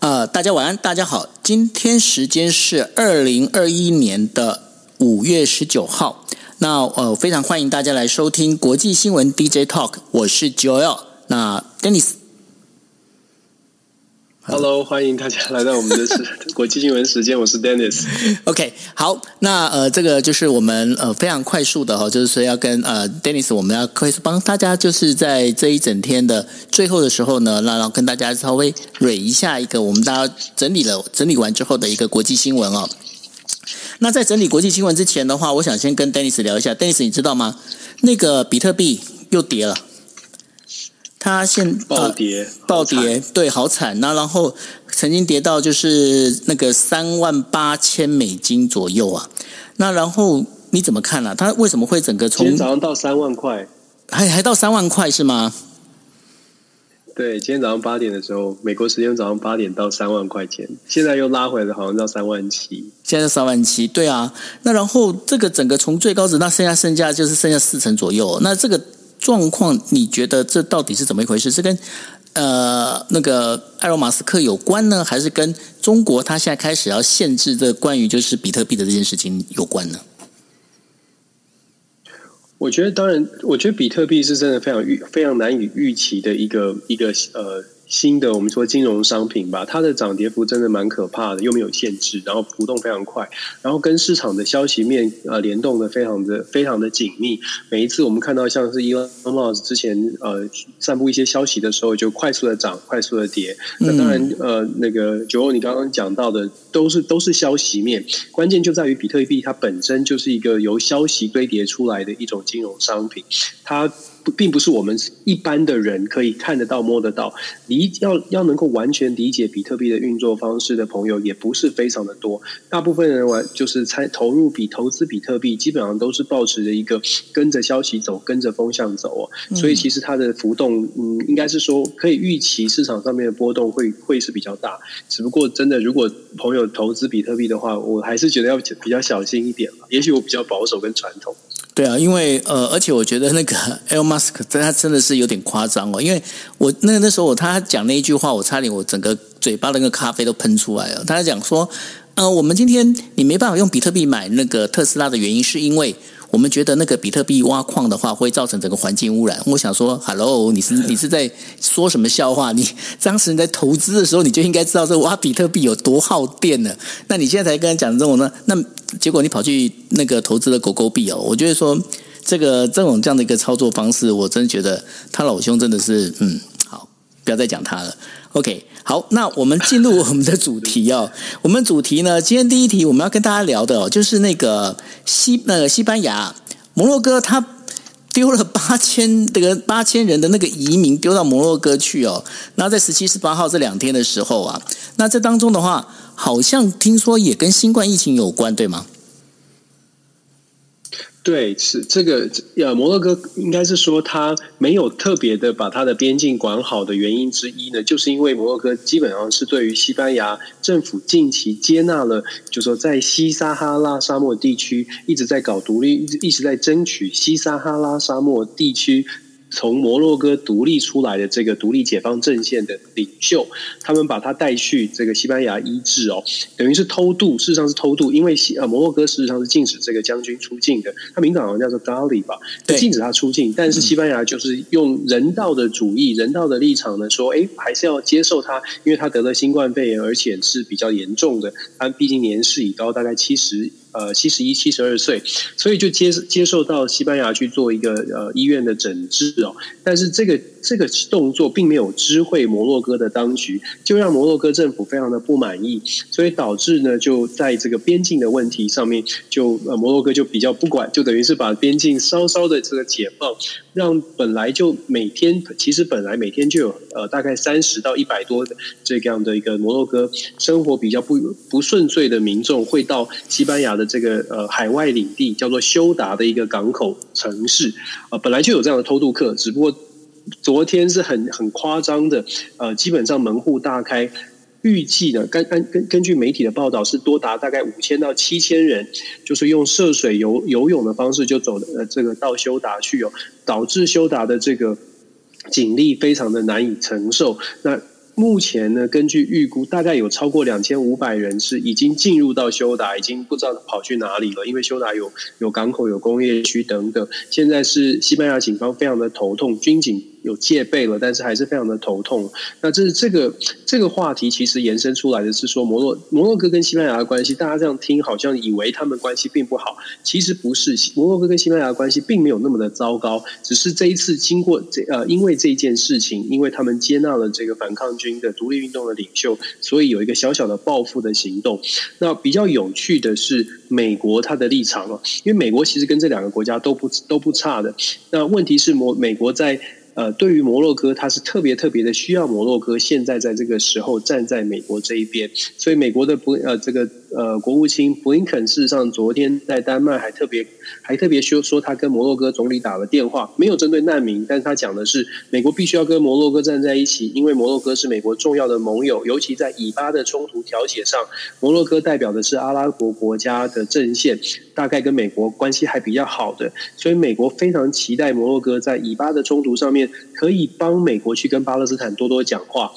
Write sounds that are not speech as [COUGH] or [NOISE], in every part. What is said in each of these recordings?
呃，大家晚安，大家好。今天时间是二零二一年的五月十九号。那呃，非常欢迎大家来收听国际新闻 DJ Talk，我是 Joel。那 Dennis。Hello，欢迎大家来到我们的 [LAUGHS] 国际新闻时间，我是 Dennis。OK，好，那呃，这个就是我们呃非常快速的哈，就是说要跟呃 Dennis，我们要快速帮大家就是在这一整天的最后的时候呢，那然后跟大家稍微蕊一下一个我们大家整理了整理完之后的一个国际新闻哦。那在整理国际新闻之前的话，我想先跟 Dennis 聊一下，Dennis 你知道吗？那个比特币又跌了。它现暴跌，呃、暴跌，对，好惨。那然后曾经跌到就是那个三万八千美金左右啊。那然后你怎么看呢、啊？它为什么会整个从今天早上到三万块？还还到三万块是吗？对，今天早上八点的时候，美国时间早上八点到三万块钱，现在又拉回来，好像到三万七。现在三万七，对啊。那然后这个整个从最高值，那剩下剩下就是剩下四成左右。那这个。状况，你觉得这到底是怎么一回事？是跟呃那个埃隆·马斯克有关呢，还是跟中国他现在开始要限制的关于就是比特币的这件事情有关呢？我觉得，当然，我觉得比特币是真的非常预非常难以预期的一个一个呃。新的我们说金融商品吧，它的涨跌幅真的蛮可怕的，又没有限制，然后浮动非常快，然后跟市场的消息面呃联动的非常的非常的紧密。每一次我们看到像是 Elon Musk 之前呃散布一些消息的时候，就快速的涨，快速的跌。那当然呃那个九欧你刚刚讲到的都是都是消息面，关键就在于比特币它本身就是一个由消息堆叠出来的一种金融商品，它。并不是我们一般的人可以看得到、摸得到。理要要能够完全理解比特币的运作方式的朋友，也不是非常的多。大部分人玩就是参投入比投资比特币，基本上都是保持着一个跟着消息走、跟着风向走哦。所以其实它的浮动，嗯，应该是说可以预期市场上面的波动会会是比较大。只不过真的，如果朋友投资比特币的话，我还是觉得要比较小心一点。也许我比较保守跟传统。对啊，因为呃，而且我觉得那个 [LAUGHS] Elon Musk 他真的是有点夸张哦。因为我那那时候他讲那一句话，我差点我整个嘴巴那个咖啡都喷出来了。他讲说，呃，我们今天你没办法用比特币买那个特斯拉的原因，是因为。我们觉得那个比特币挖矿的话，会造成整个环境污染。我想说，Hello，你是 [LAUGHS] 你是在说什么笑话？你当时你在投资的时候，你就应该知道这挖比特币有多耗电呢？那你现在才跟他讲这种呢？那结果你跑去那个投资了狗狗币哦。我觉得说这个这种这样的一个操作方式，我真的觉得他老兄真的是嗯，好，不要再讲他了。OK，好，那我们进入我们的主题哦。[LAUGHS] 我们主题呢，今天第一题我们要跟大家聊的哦，就是那个西那个西班牙摩洛哥，他丢了八千这个八千人的那个移民丢到摩洛哥去哦。那在十七、十八号这两天的时候啊，那这当中的话，好像听说也跟新冠疫情有关，对吗？对，是这个呃，摩洛哥应该是说他没有特别的把他的边境管好的原因之一呢，就是因为摩洛哥基本上是对于西班牙政府近期接纳了，就说在西撒哈拉沙漠地区一直在搞独立，一直一直在争取西撒哈拉沙漠地区。从摩洛哥独立出来的这个独立解放阵线的领袖，他们把他带去这个西班牙医治哦，等于是偷渡，事实上是偷渡，因为西呃摩洛哥事实上是禁止这个将军出境的，他名字好像叫做 Dali 吧，就禁止他出境，但是西班牙就是用人道的主义、人道的立场呢，说，哎，还是要接受他，因为他得了新冠肺炎，而且是比较严重的，他毕竟年事已高，大概七十。呃，七十一、七十二岁，所以就接接受到西班牙去做一个呃医院的诊治哦。但是这个这个动作并没有知会摩洛哥的当局，就让摩洛哥政府非常的不满意，所以导致呢，就在这个边境的问题上面，就摩洛哥就比较不管，就等于是把边境稍稍的这个解放，让本来就每天其实本来每天就有呃大概三十到一百多的这样的一个摩洛哥生活比较不不顺遂的民众会到西班牙的这个呃海外领地叫做休达的一个港口城市，呃本来就有这样的偷渡客，只不过昨天是很很夸张的，呃基本上门户大开，预计呢根根根根据媒体的报道是多达大概五千到七千人，就是用涉水游游泳的方式就走的呃这个到休达去哦，导致休达的这个警力非常的难以承受那。目前呢，根据预估，大概有超过两千五百人是已经进入到休达，已经不知道跑去哪里了。因为休达有有港口、有工业区等等。现在是西班牙警方非常的头痛，军警。有戒备了，但是还是非常的头痛。那这是这个这个话题，其实延伸出来的是说，摩洛摩洛哥跟西班牙的关系，大家这样听好像以为他们关系并不好，其实不是。摩洛哥跟西班牙的关系并没有那么的糟糕，只是这一次经过这呃，因为这件事情，因为他们接纳了这个反抗军的独立运动的领袖，所以有一个小小的报复的行动。那比较有趣的是，美国他的立场了，因为美国其实跟这两个国家都不都不差的。那问题是，摩美国在。呃，对于摩洛哥，他是特别特别的需要摩洛哥现在在这个时候站在美国这一边，所以美国的不呃这个呃国务卿布林肯事实上昨天在丹麦还特别还特别说说他跟摩洛哥总理打了电话，没有针对难民，但是他讲的是美国必须要跟摩洛哥站在一起，因为摩洛哥是美国重要的盟友，尤其在以巴的冲突调解上，摩洛哥代表的是阿拉伯国家的阵线，大概跟美国关系还比较好的，所以美国非常期待摩洛哥在以巴的冲突上面。可以帮美国去跟巴勒斯坦多多讲话，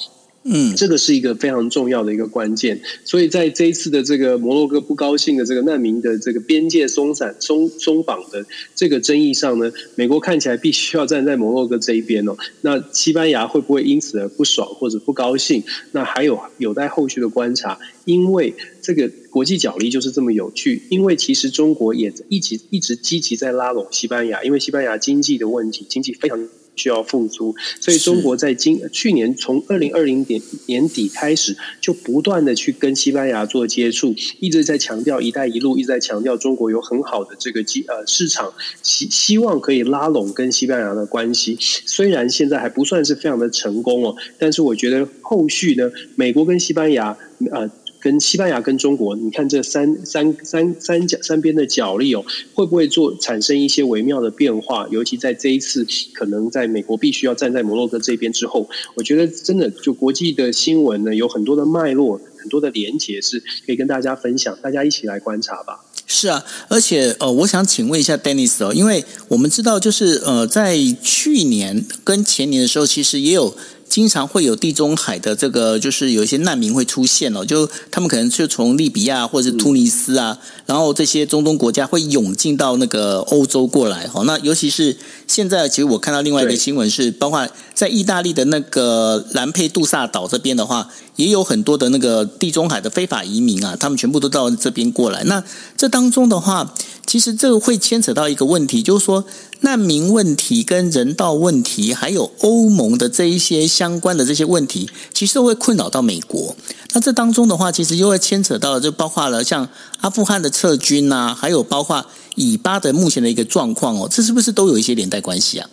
嗯，这个是一个非常重要的一个关键。所以在这一次的这个摩洛哥不高兴的这个难民的这个边界松散松松绑的这个争议上呢，美国看起来必须要站在摩洛哥这一边哦。那西班牙会不会因此而不爽或者不高兴？那还有有待后续的观察。因为这个国际角力就是这么有趣，因为其实中国也一直一直积极在拉拢西班牙，因为西班牙经济的问题，经济非常。需要付出，所以中国在今去年从二零二零年年底开始，就不断的去跟西班牙做接触，一直在强调“一带一路”，一直在强调中国有很好的这个机呃市场，希希望可以拉拢跟西班牙的关系。虽然现在还不算是非常的成功哦，但是我觉得后续呢，美国跟西班牙呃。跟西班牙跟中国，你看这三三三三角三边的角力哦，会不会做产生一些微妙的变化？尤其在这一次，可能在美国必须要站在摩洛哥这边之后，我觉得真的就国际的新闻呢，有很多的脉络，很多的连结是可以跟大家分享，大家一起来观察吧。是啊，而且呃，我想请问一下 Dennis 哦，因为我们知道就是呃，在去年跟前年的时候，其实也有。经常会有地中海的这个，就是有一些难民会出现哦，就他们可能就从利比亚或者是突尼斯啊，然后这些中东国家会涌进到那个欧洲过来哈。那尤其是现在，其实我看到另外一个新闻是，包括在意大利的那个兰佩杜萨岛这边的话，也有很多的那个地中海的非法移民啊，他们全部都到这边过来。那这当中的话，其实这个会牵扯到一个问题，就是说。难民问题跟人道问题，还有欧盟的这一些相关的这些问题，其实都会困扰到美国。那这当中的话，其实又会牵扯到，就包括了像阿富汗的撤军呐、啊，还有包括以巴的目前的一个状况哦，这是不是都有一些连带关系啊？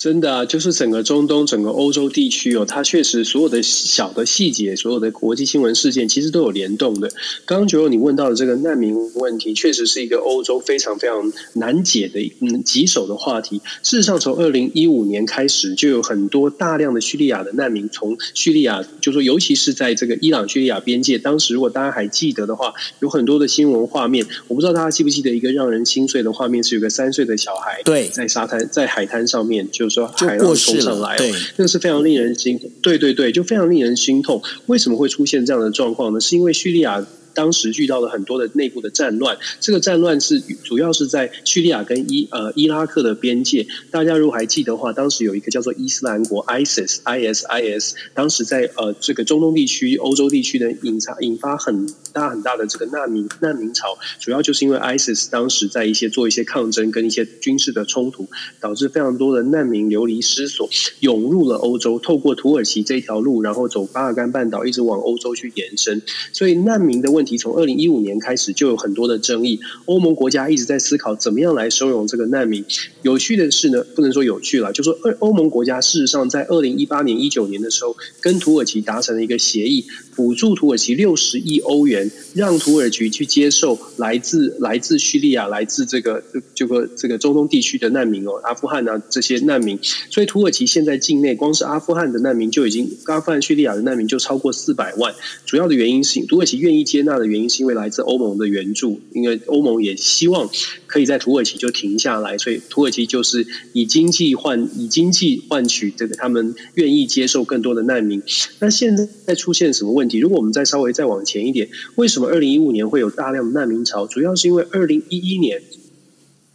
真的啊，就是整个中东、整个欧洲地区哦，它确实所有的小的细节、所有的国际新闻事件，其实都有联动的。刚刚九九你问到的这个难民问题，确实是一个欧洲非常非常难解的嗯棘手的话题。事实上，从二零一五年开始，就有很多大量的叙利亚的难民从叙利亚，就说尤其是在这个伊朗叙利亚边界，当时如果大家还记得的话，有很多的新闻画面。我不知道大家记不记得一个让人心碎的画面，是有个三岁的小孩对在沙滩在海滩上面就。说海浪冲上来，对，那个是非常令人心。对对对，就非常令人心痛。为什么会出现这样的状况呢？是因为叙利亚。当时遇到了很多的内部的战乱，这个战乱是主要是在叙利亚跟伊呃伊拉克的边界。大家如果还记得的话，当时有一个叫做伊斯兰国 （ISIS），ISIS，当时在呃这个中东地区、欧洲地区的引发引发很大很大的这个难民难民潮，主要就是因为 ISIS 当时在一些做一些抗争跟一些军事的冲突，导致非常多的难民流离失所，涌入了欧洲，透过土耳其这条路，然后走巴尔干半岛，一直往欧洲去延伸。所以难民的问题。问题从二零一五年开始就有很多的争议，欧盟国家一直在思考怎么样来收容这个难民。有趣的是呢，不能说有趣了，就说欧欧盟国家事实上在二零一八年、一九年的时候，跟土耳其达成了一个协议，补助土耳其六十亿欧元，让土耳其去接受来自来自叙利亚、来自这个这个这个中东地区的难民哦，阿富汗啊这些难民。所以土耳其现在境内光是阿富汗的难民就已经，阿富汗叙利亚的难民就超过四百万。主要的原因是土耳其愿意接纳。的原因是因为来自欧盟的援助，因为欧盟也希望可以在土耳其就停下来，所以土耳其就是以经济换以经济换取这个他们愿意接受更多的难民。那现在出现什么问题？如果我们再稍微再往前一点，为什么二零一五年会有大量的难民潮？主要是因为二零一一年。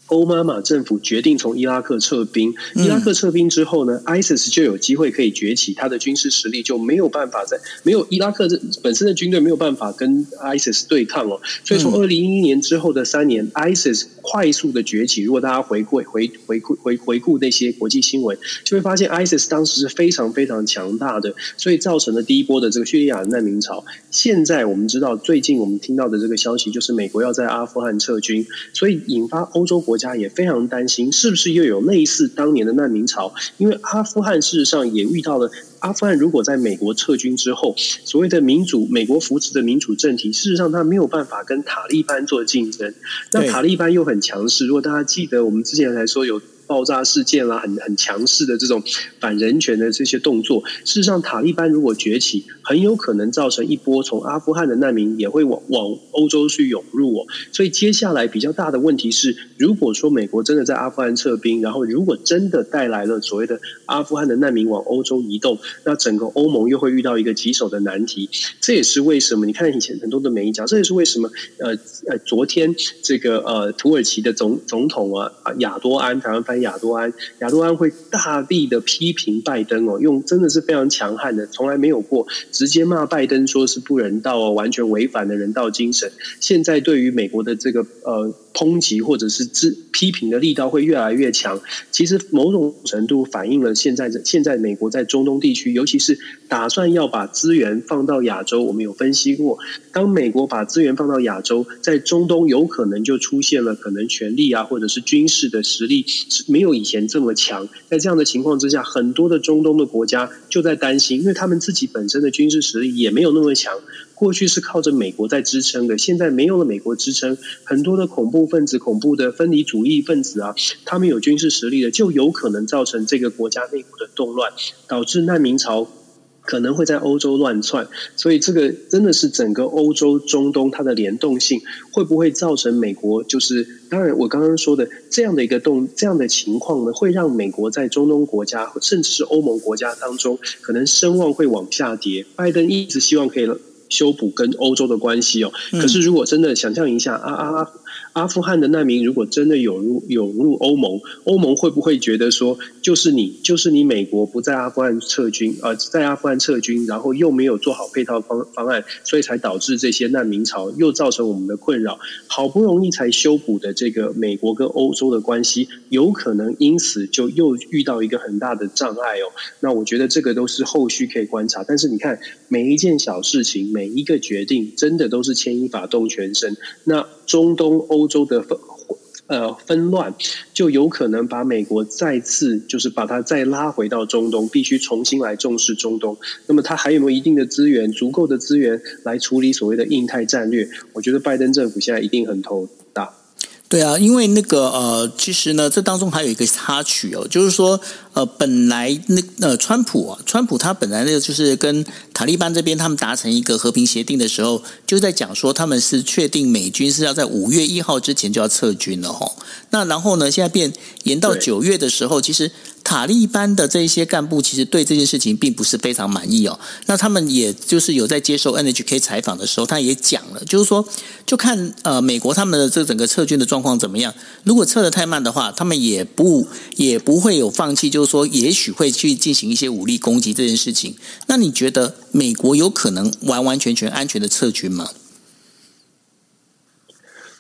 欧妈妈政府决定从伊拉克撤兵，伊拉克撤兵之后呢，ISIS 就有机会可以崛起，他的军事实力就没有办法在没有伊拉克这本身的军队没有办法跟 ISIS 对抗哦，所以从二零一一年之后的三年，ISIS 快速的崛起。如果大家回顾回回顾回回顾那些国际新闻，就会发现 ISIS 当时是非常非常强大的，所以造成了第一波的这个叙利亚难民潮。现在我们知道，最近我们听到的这个消息就是美国要在阿富汗撤军，所以引发欧洲国。国家也非常担心，是不是又有类似当年的难民潮？因为阿富汗事实上也遇到了，阿富汗如果在美国撤军之后，所谓的民主美国扶持的民主政体，事实上他没有办法跟塔利班做竞争。那塔利班又很强势，如果大家记得，我们之前来说有。爆炸事件啦，很很强势的这种反人权的这些动作，事实上，塔利班如果崛起，很有可能造成一波从阿富汗的难民也会往往欧洲去涌入哦。所以接下来比较大的问题是，如果说美国真的在阿富汗撤兵，然后如果真的带来了所谓的阿富汗的难民往欧洲移动，那整个欧盟又会遇到一个棘手的难题。这也是为什么你看以前很多的媒体讲，这也是为什么呃呃，昨天这个呃土耳其的总总统啊亚多安台湾翻。亚多安，亚多安会大力的批评拜登哦，用真的是非常强悍的，从来没有过，直接骂拜登说是不人道哦，完全违反了人道精神。现在对于美国的这个呃。抨击或者是支批评的力道会越来越强，其实某种程度反映了现在现在美国在中东地区，尤其是打算要把资源放到亚洲。我们有分析过，当美国把资源放到亚洲，在中东有可能就出现了可能权力啊，或者是军事的实力没有以前这么强。在这样的情况之下，很多的中东的国家就在担心，因为他们自己本身的军事实力也没有那么强。过去是靠着美国在支撑的，现在没有了美国支撑，很多的恐怖分子、恐怖的分离主义分子啊，他们有军事实力的，就有可能造成这个国家内部的动乱，导致难民潮可能会在欧洲乱窜。所以，这个真的是整个欧洲、中东它的联动性，会不会造成美国就是？当然，我刚刚说的这样的一个动这样的情况呢，会让美国在中东国家，甚至是欧盟国家当中，可能声望会往下跌。拜登一直希望可以。修补跟欧洲的关系哦，可是如果真的想象一下，啊啊啊！阿富汗的难民如果真的涌入涌入欧盟，欧盟会不会觉得说，就是你就是你美国不在阿富汗撤军，呃，在阿富汗撤军，然后又没有做好配套方方案，所以才导致这些难民潮，又造成我们的困扰。好不容易才修补的这个美国跟欧洲的关系，有可能因此就又遇到一个很大的障碍哦。那我觉得这个都是后续可以观察。但是你看，每一件小事情，每一个决定，真的都是牵一发动全身。那中东欧。欧洲的呃纷乱，就有可能把美国再次就是把它再拉回到中东，必须重新来重视中东。那么它还有没有一定的资源，足够的资源来处理所谓的印太战略？我觉得拜登政府现在一定很头大。对啊，因为那个呃，其实呢，这当中还有一个插曲哦，就是说。呃，本来那呃，川普啊，川普他本来那个就是跟塔利班这边他们达成一个和平协定的时候，就在讲说他们是确定美军是要在五月一号之前就要撤军了哈。那然后呢，现在变延到九月的时候，其实塔利班的这些干部其实对这件事情并不是非常满意哦。那他们也就是有在接受 NHK 采访的时候，他也讲了，就是说就看呃美国他们的这整个撤军的状况怎么样。如果撤得太慢的话，他们也不也不会有放弃，就是。说也许会去进行一些武力攻击这件事情，那你觉得美国有可能完完全全安全的撤军吗？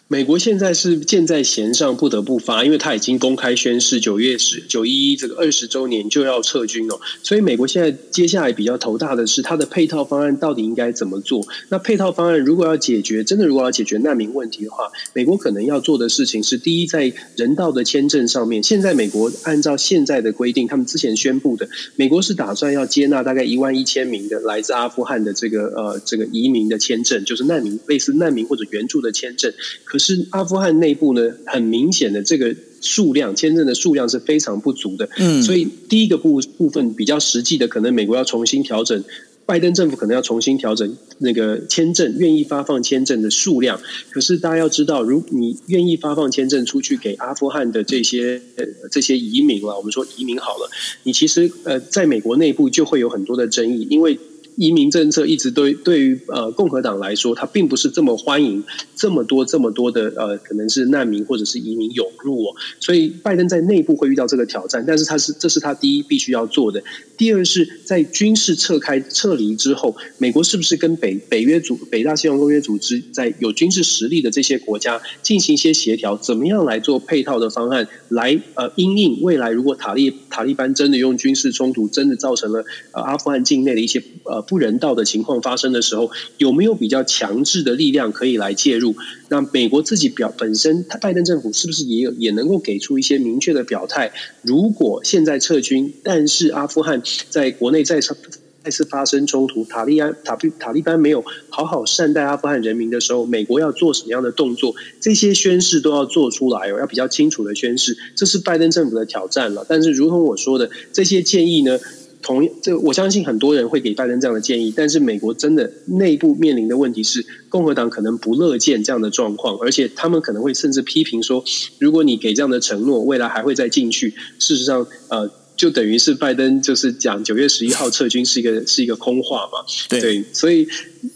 美国现在是箭在弦上，不得不发，因为他已经公开宣誓九月十九一一这个二十周年就要撤军了。所以美国现在接下来比较头大的是，它的配套方案到底应该怎么做？那配套方案如果要解决，真的如果要解决难民问题的话，美国可能要做的事情是：第一，在人道的签证上面，现在美国按照现在的规定，他们之前宣布的，美国是打算要接纳大概一万一千名的来自阿富汗的这个呃这个移民的签证，就是难民类似难民或者援助的签证。可是阿富汗内部呢，很明显的这个数量签证的数量是非常不足的。嗯，所以第一个部部分比较实际的，可能美国要重新调整，拜登政府可能要重新调整那个签证愿意发放签证的数量。可是大家要知道，如你愿意发放签证出去给阿富汗的这些呃这些移民了，我们说移民好了，你其实呃在美国内部就会有很多的争议，因为。移民政策一直对对于呃共和党来说，他并不是这么欢迎这么多这么多的呃可能是难民或者是移民涌入哦，所以拜登在内部会遇到这个挑战，但是他是这是他第一必须要做的。第二是在军事撤开撤离之后，美国是不是跟北北约组北大西洋公约组织在有军事实力的这些国家进行一些协调，怎么样来做配套的方案来呃因应未来如果塔利塔利班真的用军事冲突真的造成了呃阿富汗境内的一些呃。不人道的情况发生的时候，有没有比较强制的力量可以来介入？那美国自己表本身，他拜登政府是不是也有也能够给出一些明确的表态？如果现在撤军，但是阿富汗在国内再次再次发生冲突，塔利安塔塔利班没有好好善待阿富汗人民的时候，美国要做什么样的动作？这些宣誓都要做出来哦，要比较清楚的宣誓，这是拜登政府的挑战了。但是，如同我说的，这些建议呢？同这，我相信很多人会给拜登这样的建议，但是美国真的内部面临的问题是，共和党可能不乐见这样的状况，而且他们可能会甚至批评说，如果你给这样的承诺，未来还会再进去。事实上，呃，就等于是拜登就是讲九月十一号撤军是一个是一个空话嘛。对，对，所以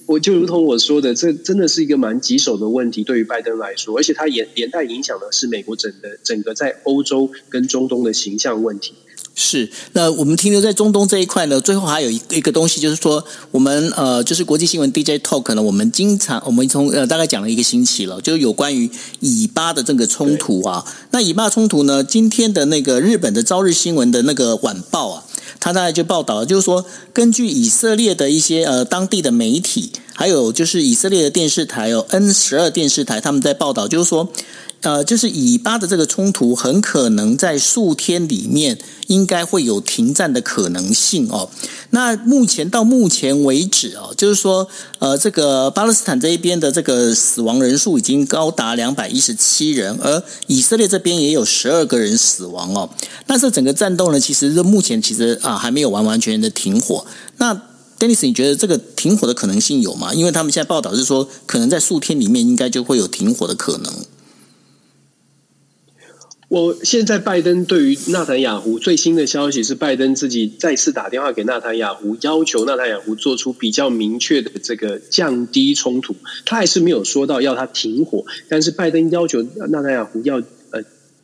我就如同我说的，这真的是一个蛮棘手的问题，对于拜登来说，而且它也连带影响的是美国整个整个在欧洲跟中东的形象问题。是，那我们停留在中东这一块呢，最后还有一一个东西，就是说，我们呃，就是国际新闻 DJ Talk 呢，我们经常我们从呃大概讲了一个星期了，就有关于以巴的这个冲突啊。那以巴冲突呢，今天的那个日本的朝日新闻的那个晚报啊，他大概就报道了，就是说，根据以色列的一些呃当地的媒体，还有就是以色列的电视台有 N 十二电视台，他们在报道，就是说。呃，就是以巴的这个冲突，很可能在数天里面应该会有停战的可能性哦。那目前到目前为止哦，就是说，呃，这个巴勒斯坦这一边的这个死亡人数已经高达两百一十七人，而以色列这边也有十二个人死亡哦。那这整个战斗呢，其实目前其实啊还没有完完全全的停火。那 Dennis，你觉得这个停火的可能性有吗？因为他们现在报道是说，可能在数天里面应该就会有停火的可能。我现在拜登对于纳坦雅胡最新的消息是，拜登自己再次打电话给纳坦雅胡，要求纳坦雅胡做出比较明确的这个降低冲突。他还是没有说到要他停火，但是拜登要求纳坦雅胡要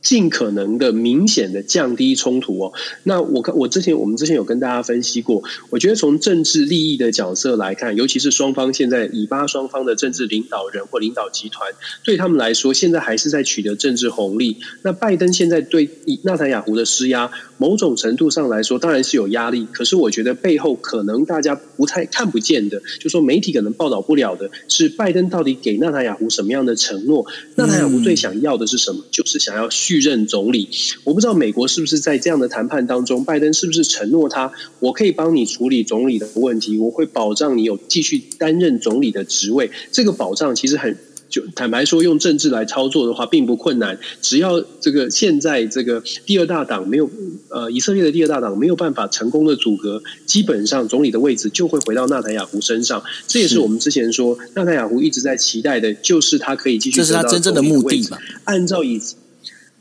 尽可能的明显的降低冲突哦。那我看我之前我们之前有跟大家分析过，我觉得从政治利益的角色来看，尤其是双方现在以巴双方的政治领导人或领导集团，对他们来说，现在还是在取得政治红利。那拜登现在对以纳塔雅胡的施压，某种程度上来说，当然是有压力。可是我觉得背后可能大家不太看不见的，就说媒体可能报道不了的，是拜登到底给纳塔雅胡什么样的承诺？纳塔雅胡最想要的是什么？就是想要。续任总理，我不知道美国是不是在这样的谈判当中，拜登是不是承诺他，我可以帮你处理总理的问题，我会保障你有继续担任总理的职位。这个保障其实很就坦白说，用政治来操作的话，并不困难。只要这个现在这个第二大党没有呃以色列的第二大党没有办法成功的阻隔，基本上总理的位置就会回到纳坦雅胡身上。这也是我们之前说纳坦雅胡一直在期待的，就是他可以继续，这是他真正的目的嘛？按照以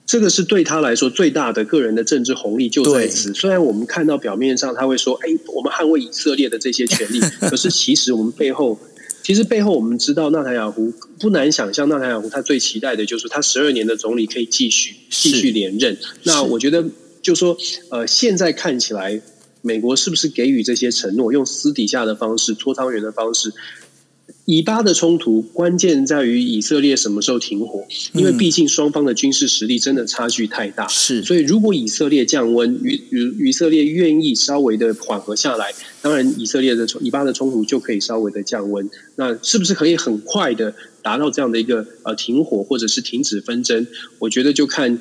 这个是对他来说最大的个人的政治红利就在此。虽然我们看到表面上他会说：“哎，我们捍卫以色列的这些权利。[LAUGHS] ”可是其实我们背后，其实背后我们知道，纳塔雅胡不难想象，纳塔雅胡他最期待的就是他十二年的总理可以继续继续连任。那我觉得，就说呃，现在看起来，美国是不是给予这些承诺，用私底下的方式搓汤圆的方式？以巴的冲突关键在于以色列什么时候停火，因为毕竟双方的军事实力真的差距太大。是，所以如果以色列降温，以以以色列愿意稍微的缓和下来，当然以色列的以巴的冲突就可以稍微的降温。那是不是可以很快的达到这样的一个呃停火或者是停止纷争？我觉得就看。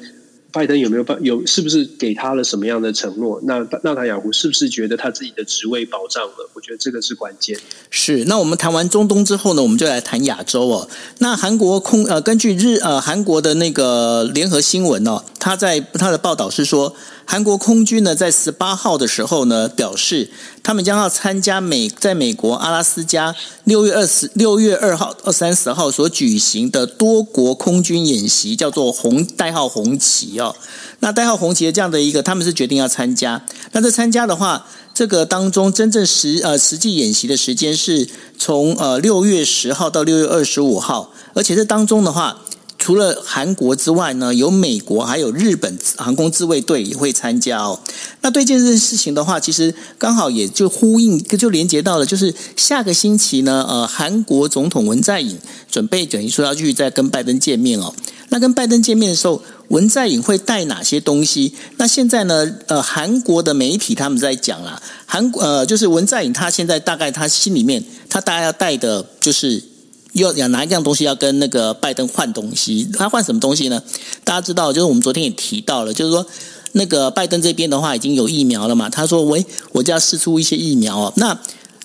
拜登有没有办有是不是给他了什么样的承诺？那纳塔雅胡是不是觉得他自己的职位保障了？我觉得这个是关键。是。那我们谈完中东之后呢，我们就来谈亚洲哦。那韩国空呃，根据日呃韩国的那个联合新闻哦，他在他的报道是说。韩国空军呢，在十八号的时候呢，表示他们将要参加美在美国阿拉斯加六月二十六月二号二三十号所举行的多国空军演习，叫做红代号红旗哦。那代号红旗的这样的一个，他们是决定要参加。那这参加的话，这个当中真正实呃实际演习的时间是从呃六月十号到六月二十五号，而且这当中的话。除了韩国之外呢，有美国还有日本航空自卫队也会参加哦。那对这件事情的话，其实刚好也就呼应，就连接到了，就是下个星期呢，呃，韩国总统文在寅准备等于说要去再跟拜登见面哦。那跟拜登见面的时候，文在寅会带哪些东西？那现在呢，呃，韩国的媒体他们在讲啦，韩国呃，就是文在寅他现在大概他心里面他大概要带的就是。要要拿一样东西要跟那个拜登换东西，他换什么东西呢？大家知道，就是我们昨天也提到了，就是说那个拜登这边的话已经有疫苗了嘛。他说：“喂，我就要释出一些疫苗哦。”那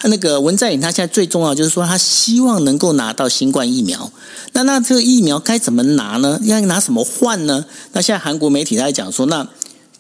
那个文在寅他现在最重要就是说，他希望能够拿到新冠疫苗。那那这个疫苗该怎么拿呢？要拿什么换呢？那现在韩国媒体在讲说，那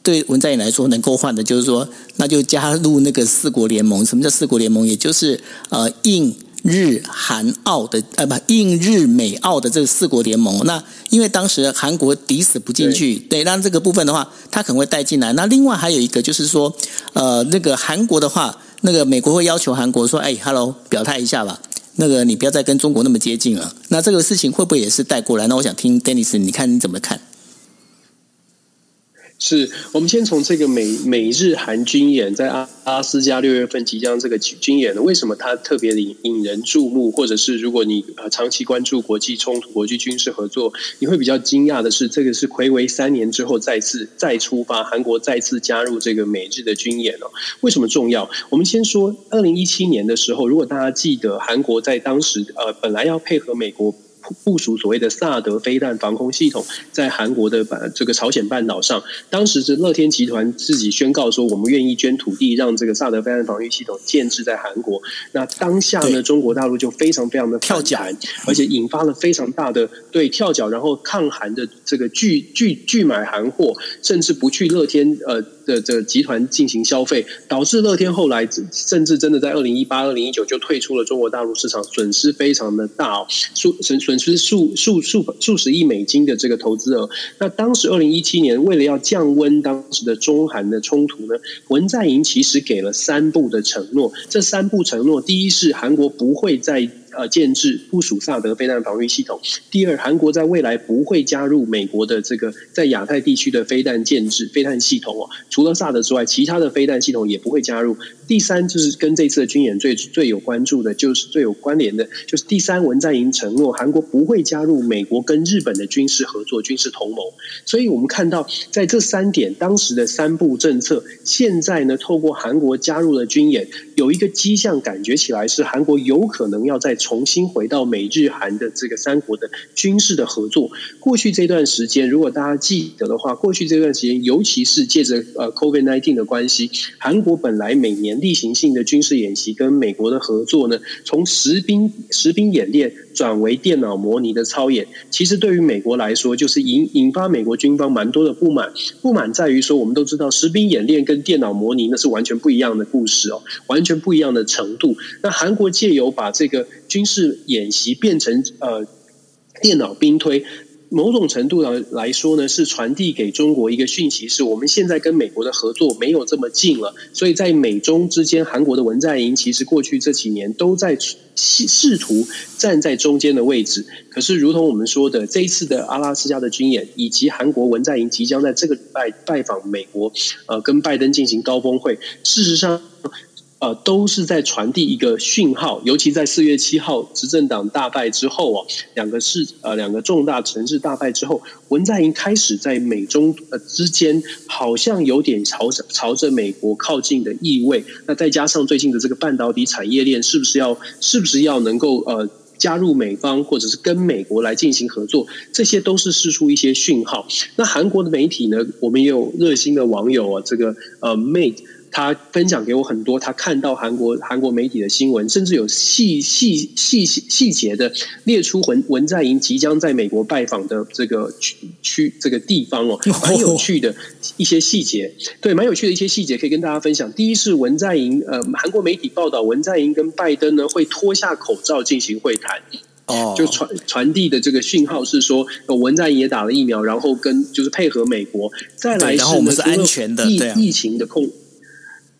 对文在寅来说能够换的就是说，那就加入那个四国联盟。什么叫四国联盟？也就是呃印。日韩澳的呃不印日美澳的这个四国联盟，那因为当时韩国抵死不进去，对，那这个部分的话，他可能会带进来。那另外还有一个就是说，呃，那个韩国的话，那个美国会要求韩国说，哎，Hello，表态一下吧，那个你不要再跟中国那么接近了。那这个事情会不会也是带过来？那我想听 Dennis，你看你怎么看？是我们先从这个美美日韩军演在阿拉斯加六月份即将这个军演呢，为什么它特别引引人注目？或者是如果你呃长期关注国际冲突、国际军事合作，你会比较惊讶的是，这个是睽违三年之后再次再出发，韩国再次加入这个美日的军演哦。为什么重要？我们先说二零一七年的时候，如果大家记得，韩国在当时呃本来要配合美国。部署所谓的萨德飞弹防空系统在韩国的这个朝鲜半岛上，当时是乐天集团自己宣告说，我们愿意捐土地，让这个萨德飞弹防御系统建制在韩国。那当下呢，中国大陆就非常非常的跳脚，而且引发了非常大的对跳脚，然后抗韩的这个拒拒拒买韩货，甚至不去乐天呃。的这个集团进行消费，导致乐天后来甚至真的在二零一八、二零一九就退出了中国大陆市场，损失非常的大哦，损损损是数数数数十亿美金的这个投资额。那当时二零一七年为了要降温当时的中韩的冲突呢，文在寅其实给了三步的承诺。这三步承诺，第一是韩国不会再。呃建制部署萨德飞弹防御系统。第二，韩国在未来不会加入美国的这个在亚太地区的飞弹建制、飞弹系统哦。除了萨德之外，其他的飞弹系统也不会加入。第三，就是跟这次的军演最最有关注的，就是最有关联的，就是第三，文在寅承诺韩国不会加入美国跟日本的军事合作、军事同盟。所以我们看到，在这三点当时的三部政策，现在呢，透过韩国加入了军演，有一个迹象，感觉起来是韩国有可能要在重新回到美日韩的这个三国的军事的合作。过去这段时间，如果大家记得的话，过去这段时间，尤其是借着呃 COVID-19 的关系，韩国本来每年例行性的军事演习跟美国的合作呢，从实兵实兵演练转为电脑模拟的操演，其实对于美国来说，就是引引发美国军方蛮多的不满。不满在于说，我们都知道实兵演练跟电脑模拟那是完全不一样的故事哦，完全不一样的程度。那韩国借由把这个军事演习变成呃电脑兵推。某种程度上来说呢，是传递给中国一个讯息，是我们现在跟美国的合作没有这么近了。所以在美中之间，韩国的文在寅其实过去这几年都在试图站在中间的位置。可是，如同我们说的，这一次的阿拉斯加的军演，以及韩国文在寅即将在这个礼拜拜访美国，呃，跟拜登进行高峰会，事实上。呃，都是在传递一个讯号，尤其在四月七号执政党大败之后啊，两个市呃两个重大城市大败之后，文在寅开始在美中呃之间好像有点朝着朝着美国靠近的意味。那再加上最近的这个半导体产业链，是不是要是不是要能够呃加入美方，或者是跟美国来进行合作？这些都是释出一些讯号。那韩国的媒体呢，我们也有热心的网友啊，这个呃 Mate。他分享给我很多他看到韩国韩国媒体的新闻，甚至有细细细细细节的列出文文在寅即将在美国拜访的这个区区这个地方哦，蛮有趣的一些细节，对，蛮有趣的一些细节可以跟大家分享。第一是文在寅，呃，韩国媒体报道文在寅跟拜登呢会脱下口罩进行会谈，哦，就传传递的这个讯号是说，文在寅也打了疫苗，然后跟就是配合美国，再来是，呢是安全的疫疫情的控。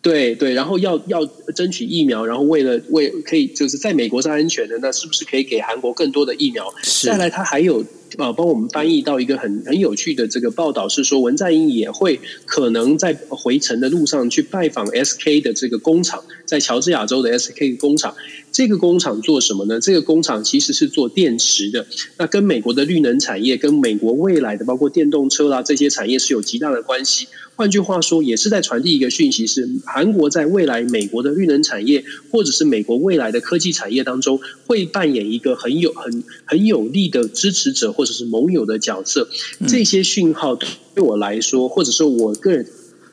对对，然后要要争取疫苗，然后为了为可以就是在美国是安全的，那是不是可以给韩国更多的疫苗？再来，他还有啊，帮我们翻译到一个很很有趣的这个报道，是说文在寅也会可能在回程的路上去拜访 SK 的这个工厂，在乔治亚州的 SK 工厂。这个工厂做什么呢？这个工厂其实是做电池的，那跟美国的绿能产业、跟美国未来的包括电动车啦这些产业是有极大的关系。换句话说，也是在传递一个讯息：是韩国在未来美国的绿能产业，或者是美国未来的科技产业当中，会扮演一个很有很很有力的支持者或者是盟友的角色。这些讯号对我来说，或者是我个人。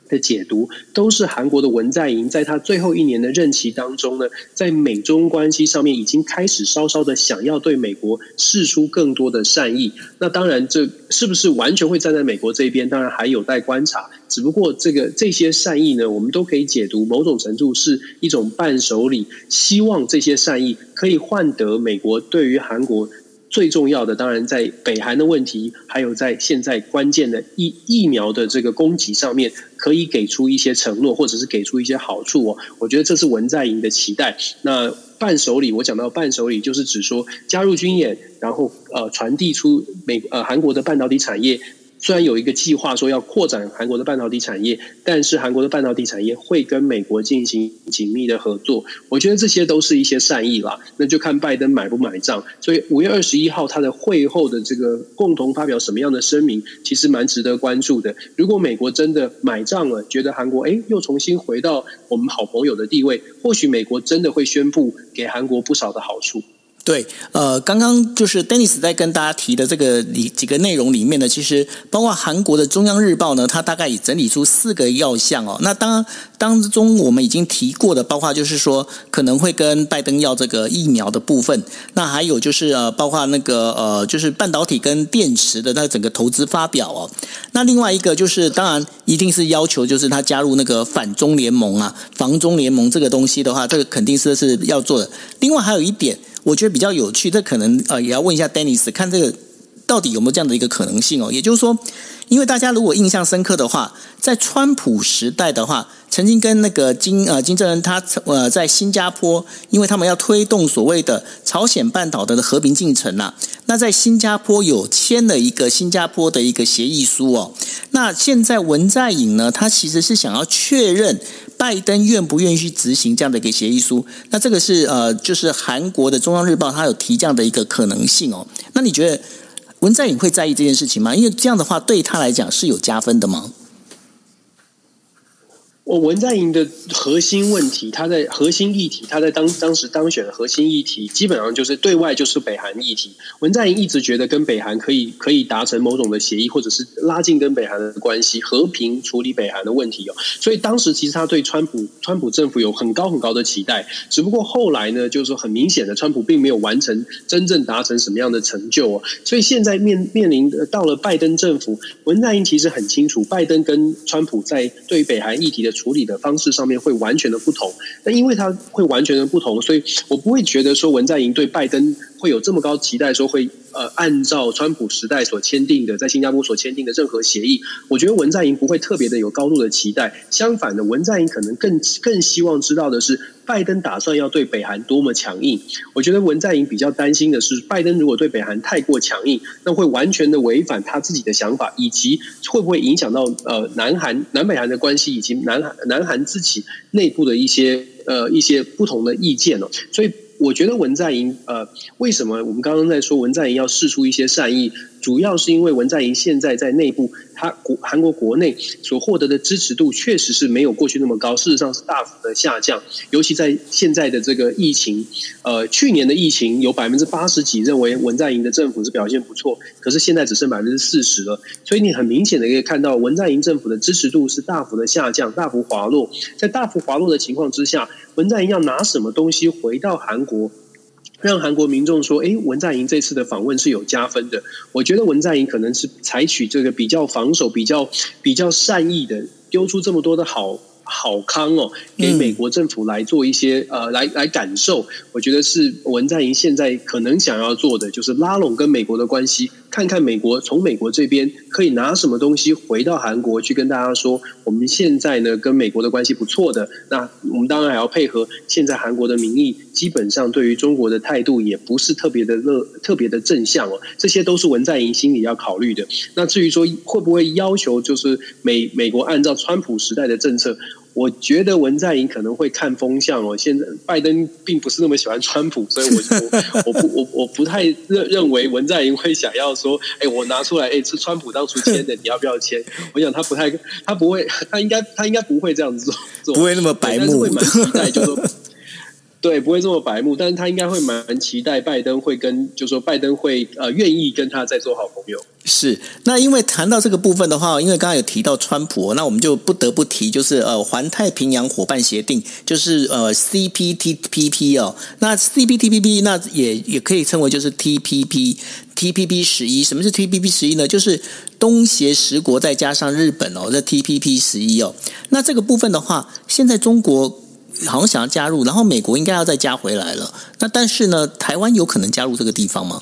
的解读都是韩国的文在寅在他最后一年的任期当中呢，在美中关系上面已经开始稍稍的想要对美国释出更多的善意。那当然，这是不是完全会站在美国这边，当然还有待观察。只不过这个这些善意呢，我们都可以解读某种程度是一种伴手礼，希望这些善意可以换得美国对于韩国。最重要的，当然在北韩的问题，还有在现在关键的疫疫苗的这个供给上面，可以给出一些承诺，或者是给出一些好处哦。我觉得这是文在寅的期待。那伴手礼，我讲到伴手礼，就是指说加入军演，然后呃传递出美呃韩国的半导体产业。虽然有一个计划说要扩展韩国的半导体产业，但是韩国的半导体产业会跟美国进行紧密的合作。我觉得这些都是一些善意啦，那就看拜登买不买账。所以五月二十一号他的会后的这个共同发表什么样的声明，其实蛮值得关注的。如果美国真的买账了，觉得韩国诶又重新回到我们好朋友的地位，或许美国真的会宣布给韩国不少的好处。对，呃，刚刚就是 Dennis 在跟大家提的这个里几个内容里面呢，其实包括韩国的中央日报呢，它大概也整理出四个要项哦。那当当中我们已经提过的，包括就是说可能会跟拜登要这个疫苗的部分，那还有就是呃，包括那个呃，就是半导体跟电池的那整个投资发表哦。那另外一个就是，当然一定是要求就是他加入那个反中联盟啊，防中联盟这个东西的话，这个肯定是是要做的。另外还有一点。我觉得比较有趣，这可能呃也要问一下 Dennis，看这个到底有没有这样的一个可能性哦。也就是说，因为大家如果印象深刻的话，在川普时代的话，曾经跟那个金呃金正恩他呃在新加坡，因为他们要推动所谓的朝鲜半岛的和平进程呐、啊，那在新加坡有签了一个新加坡的一个协议书哦。那现在文在寅呢，他其实是想要确认拜登愿不愿意去执行这样的一个协议书。那这个是呃，就是韩国的中央日报他有提这样的一个可能性哦。那你觉得文在寅会在意这件事情吗？因为这样的话对他来讲是有加分的吗？我文在寅的核心问题，他在核心议题，他在当当时当选的核心议题，基本上就是对外就是北韩议题。文在寅一直觉得跟北韩可以可以达成某种的协议，或者是拉近跟北韩的关系，和平处理北韩的问题哦。所以当时其实他对川普川普政府有很高很高的期待，只不过后来呢，就是很明显的，川普并没有完成真正达成什么样的成就哦。所以现在面面临到了拜登政府，文在寅其实很清楚，拜登跟川普在对北韩议题的。处理的方式上面会完全的不同，那因为它会完全的不同，所以我不会觉得说文在寅对拜登会有这么高期待，说会呃按照川普时代所签订的在新加坡所签订的任何协议，我觉得文在寅不会特别的有高度的期待，相反的，文在寅可能更更希望知道的是。拜登打算要对北韩多么强硬？我觉得文在寅比较担心的是，拜登如果对北韩太过强硬，那会完全的违反他自己的想法，以及会不会影响到呃南韩南北韩的关系，以及南韩南韩自己内部的一些呃一些不同的意见哦。所以我觉得文在寅呃，为什么我们刚刚在说文在寅要试出一些善意？主要是因为文在寅现在在内部，他国韩国国内所获得的支持度确实是没有过去那么高，事实上是大幅的下降。尤其在现在的这个疫情，呃，去年的疫情有百分之八十几认为文在寅的政府是表现不错，可是现在只剩百分之四十了。所以你很明显的可以看到，文在寅政府的支持度是大幅的下降，大幅滑落。在大幅滑落的情况之下，文在寅要拿什么东西回到韩国？让韩国民众说：“哎，文在寅这次的访问是有加分的。”我觉得文在寅可能是采取这个比较防守、比较比较善意的，丢出这么多的好。好康哦，给美国政府来做一些、嗯、呃，来来感受。我觉得是文在寅现在可能想要做的，就是拉拢跟美国的关系，看看美国从美国这边可以拿什么东西回到韩国去跟大家说，我们现在呢跟美国的关系不错的。那我们当然还要配合现在韩国的民意，基本上对于中国的态度也不是特别的热，特别的正向哦。这些都是文在寅心里要考虑的。那至于说会不会要求，就是美美国按照川普时代的政策？我觉得文在寅可能会看风向哦。现在拜登并不是那么喜欢川普，所以我我我不我我不太认认为文在寅会想要说，哎，我拿出来，哎，是川普当初签的，你要不要签？我想他不太，他不会，他应该他应该不会这样子做，不会那么白目，会蛮期待，就说。对，不会这么白目，但是他应该会蛮期待拜登会跟，就是说拜登会呃愿意跟他再做好朋友。是，那因为谈到这个部分的话，因为刚刚有提到川普，那我们就不得不提，就是呃环太平洋伙伴协定，就是呃 CPTPP 哦，那 CPTPP 那也也可以称为就是 TPP，TPP 十一，什么是 TPP 十一呢？就是东协十国再加上日本哦，这 TPP 十一哦，那这个部分的话，现在中国。好像想要加入，然后美国应该要再加回来了。那但是呢，台湾有可能加入这个地方吗？